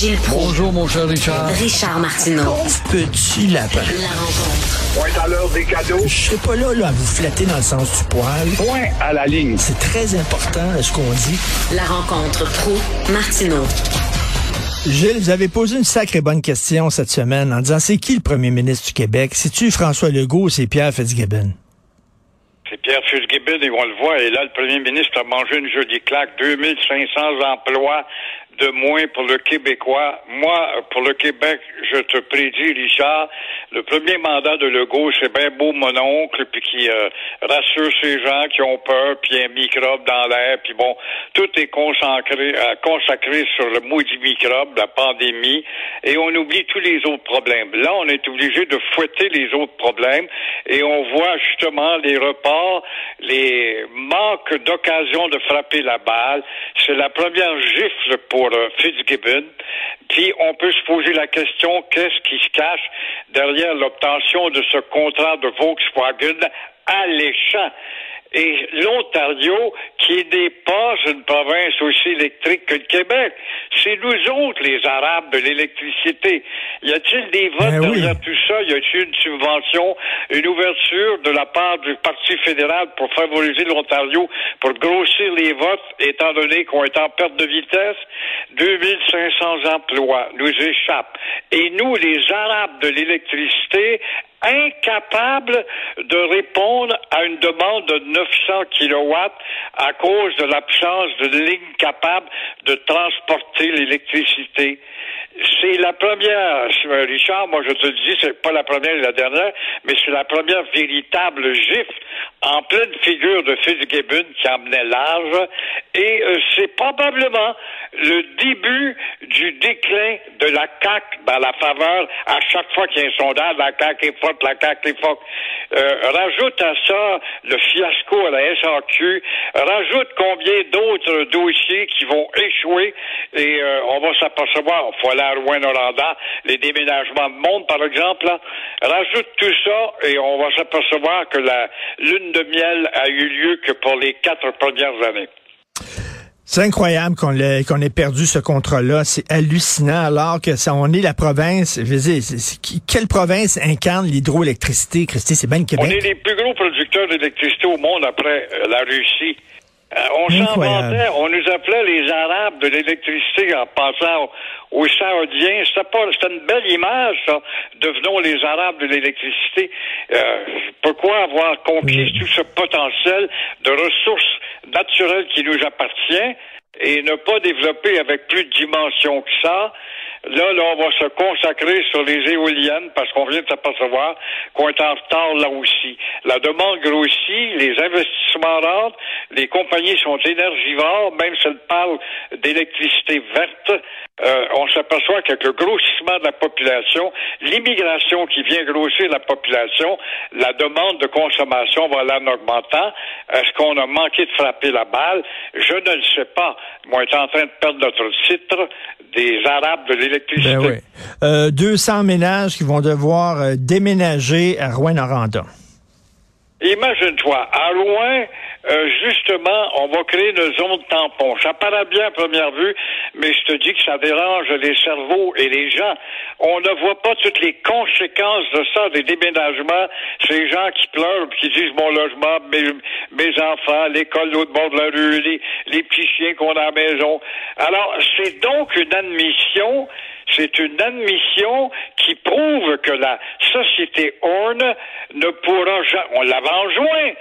Gilles Proulx. Bonjour, mon cher Richard. Richard Martineau. Petit lapin. La rencontre. Point à l'heure des cadeaux. Je serai pas là, là à vous flatter dans le sens du poil. Point à la ligne. C'est très important ce qu'on dit. La rencontre pro martineau Gilles, vous avez posé une sacrée bonne question cette semaine en disant c'est qui le premier ministre du Québec? C'est-tu François Legault ou c'est Pierre Fitzgibbon? C'est Pierre Fitzgibbon, et on le voit, et là, le premier ministre a mangé une jolie claque, 2500 emplois de moins pour le Québécois. Moi, pour le Québec, je te prédis, Richard, le premier mandat de Legault, c'est bien beau mon oncle, puis qui euh, rassure ces gens qui ont peur, puis un microbe dans l'air, puis bon, tout est consacré, euh, consacré sur le maudit microbe, la pandémie, et on oublie tous les autres problèmes. Là, on est obligé de fouetter les autres problèmes, et on voit justement les reports, les manques d'occasion de frapper la balle. C'est la première gifle pour euh, Fitzgibbon. Puis on peut se poser la question qu'est-ce qui se cache derrière l'obtention de ce contrat de Volkswagen alléchant? Et l'Ontario, qui n'est pas une province aussi électrique que le Québec. C'est nous autres, les Arabes, de l'électricité. Y a-t-il des votes Ben oui. derrière tout ça? Y a-t-il une subvention, une ouverture de la part du Parti fédéral pour favoriser l'Ontario, pour grossir les votes, étant donné qu'on est en perte de vitesse? 2500 emplois nous échappent. Et nous, les Arabes de l'électricité, incapables de répondre à une demande de 900 kilowatts à cause de l'absence de lignes capables de transporter l'électricité. C'est la première, Richard, moi je te le dis, c'est pas la première et la dernière, mais c'est la première véritable gifle en pleine figure de Fitzgibbon qui emmenait large, et euh, c'est probablement le début du déclin de la CAQ dans la faveur, à chaque fois qu'il y a un sondage, la CAQ est Euh, rajoute à ça le fiasco à la SAQ, rajoute combien d'autres dossiers qui vont échouer, et euh, on va s'apercevoir, il faut aller à Rouen-Noranda, les déménagements de monde, par exemple, rajoute tout ça, et on va s'apercevoir que la lune de miel a eu lieu que pour les quatre premières années. C'est incroyable qu'on qu'on ait perdu ce contrat-là. C'est hallucinant alors que ça, on est la province. Je veux dire, quelle province incarne l'hydroélectricité, Christy? C'est bien le On Québec. est les plus gros producteurs d'électricité au monde après euh, la Russie. Euh, on s'inventait, on nous appelait les Arabes de l'électricité en pensant aux, aux Saoudiens. C'était pas, c'était une belle image, ça. Devenons les Arabes de l'électricité. Euh, pourquoi avoir conquis tout ce potentiel de ressources naturelles qui nous appartient et ne pas développer avec plus de dimension que ça? Là, là, on va se consacrer sur les éoliennes parce qu'on vient de s'apercevoir qu'on est en retard là aussi. La demande grossit, les investissements rentrent, les compagnies sont énergivores, même si elles parlent d'électricité verte, euh, on s'aperçoit qu'avec le grossissement de la population, l'immigration qui vient grossir la population, la demande de consommation va aller en augmentant. Est-ce qu'on a manqué de frapper la balle? Je ne le sais pas. On est en train de perdre notre titre des Arabes de l'électricité. Ben oui. Euh, 200 ménages qui vont devoir euh, déménager à Rouen-Noranda. Imagine-toi, à Rouen, euh, justement, on va créer une zone tampon. Ça paraît bien à première vue, mais je te dis que ça dérange les cerveaux et les gens. On ne voit pas toutes les conséquences de ça, des déménagements. Ces gens qui pleurent, qui disent mon logement, mes, mes enfants, l'école l'autre bord de la rue, les, les petits chiens qu'on a à la maison. Alors, c'est donc une admission c'est une admission qui prouve que la société Horn ne pourra jamais, on l'avait enjoint,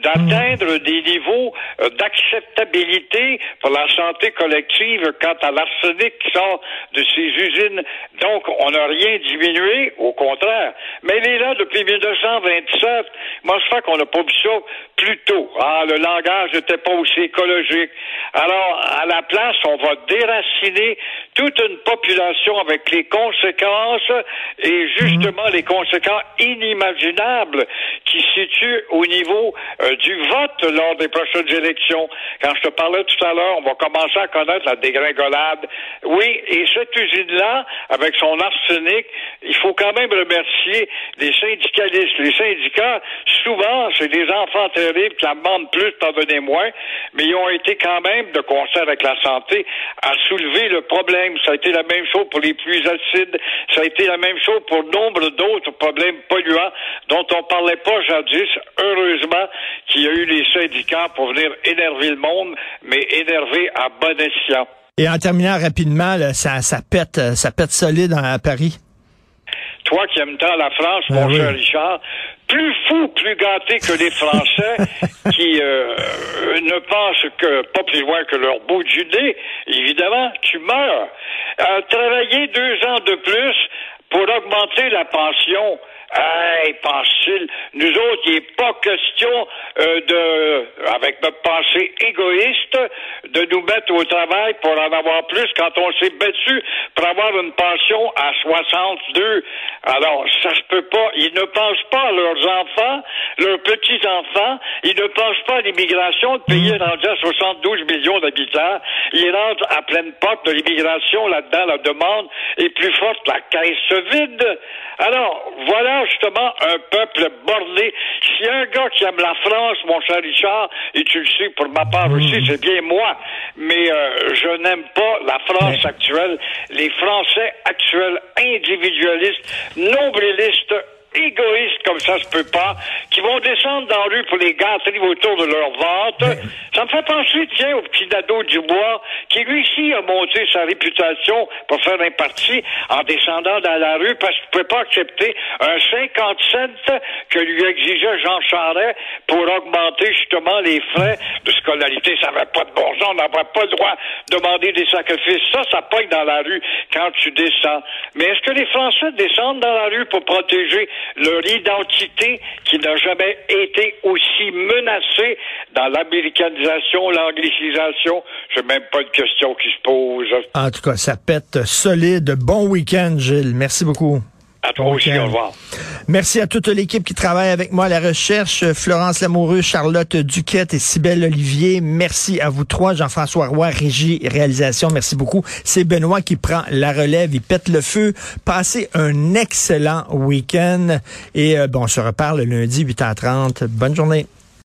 d'atteindre des niveaux euh, d'acceptabilité pour la santé collective quant à l'arsenic qui sort de ces usines. Donc, on n'a rien diminué, au contraire. Mais elle est là depuis 1927. Moi, je crois qu'on n'a pas vu ça plus tôt. Ah, le langage n'était pas aussi écologique. Alors, à la place, on va déraciner toute une population avec les conséquences et justement les conséquences inimaginables qui se situent au niveau euh, du vote lors des prochaines élections. Quand je te parlais tout à l'heure, on va commencer à connaître la dégringolade. Oui, et cette usine-là, avec son arsenic, il faut quand même remercier les syndicalistes. Les syndicats, souvent, c'est des enfants terribles qui en demandent plus, moins, mais ils ont été quand même, de concert avec la santé, à soulever le problème. Ça a été la même chose pour les pluies acides. Ça a été la même chose pour nombre d'autres problèmes polluants dont on parlait pas jadis. Heureusement qu'il y a eu les syndicats pour venir énerver le monde, mais énerver à bon escient. Et en terminant rapidement, là, ça, ça pète, ça pète solide à Paris. Toi qui aimes tant la France, Ah mon oui. cher Richard, plus fou, plus gâté que les Français qui euh, ne pensent que pas plus loin que leur bout du nez, évidemment, tu meurs. Euh, travailler deux ans de plus pour augmenter la pension. Hey, pense-t-il, nous autres, il n'est pas question euh, de, avec notre pensée égoïste, de nous mettre au travail pour en avoir plus quand on s'est battu pour avoir une pension à 62. Alors, ça se peut pas. Ils ne pensent pas à leurs enfants, leurs petits-enfants. Ils ne pensent pas à l'immigration. Le pays est rendu à 72 millions d'habitants. Ils rentrent à pleine porte de l'immigration. Là-dedans, la demande est plus forte. La caisse se vide. Alors, voilà justement un peuple borné. S'il y a un gars qui aime la France, mon cher Richard, et tu le sais pour ma part aussi, c'est bien moi, mais euh, je n'aime pas la France actuelle, les Français actuels individualistes, nombrilistes, égoïstes comme ça se peut pas, qui vont descendre dans la rue pour les gâteries autour de leur ventre. Ça me fait penser, tiens, au petit Nadeau Dubois, qui lui aussi a monté sa réputation pour faire un parti en descendant dans la rue parce qu'il ne pouvait pas accepter un 50 cents que lui exigeait Jean Charest pour augmenter justement les frais de scolarité. Ça n'avait pas de bon sens, on n'avait pas le droit de demander des sacrifices. Ça, ça pogne dans la rue quand tu descends. Mais est-ce que les Français descendent dans la rue pour protéger leur identité qui n'a jamais été aussi menacée dans l'américanisation, l'anglicisation? C'est même pas une question qui se pose. En tout cas, ça pète solide. Bon week-end, Gilles. Merci beaucoup. À toi aussi, au revoir. Merci à toute l'équipe qui travaille avec moi à la recherche. Florence Lamoureux, Charlotte Duquette et Cybelle Olivier. Merci à vous trois. Jean-François Roy, régie et réalisation. Merci beaucoup. C'est Benoît qui prend la relève. Il pète le feu. Passez un excellent week-end. Et euh, bon, on se reparle lundi 8h30. Bonne journée.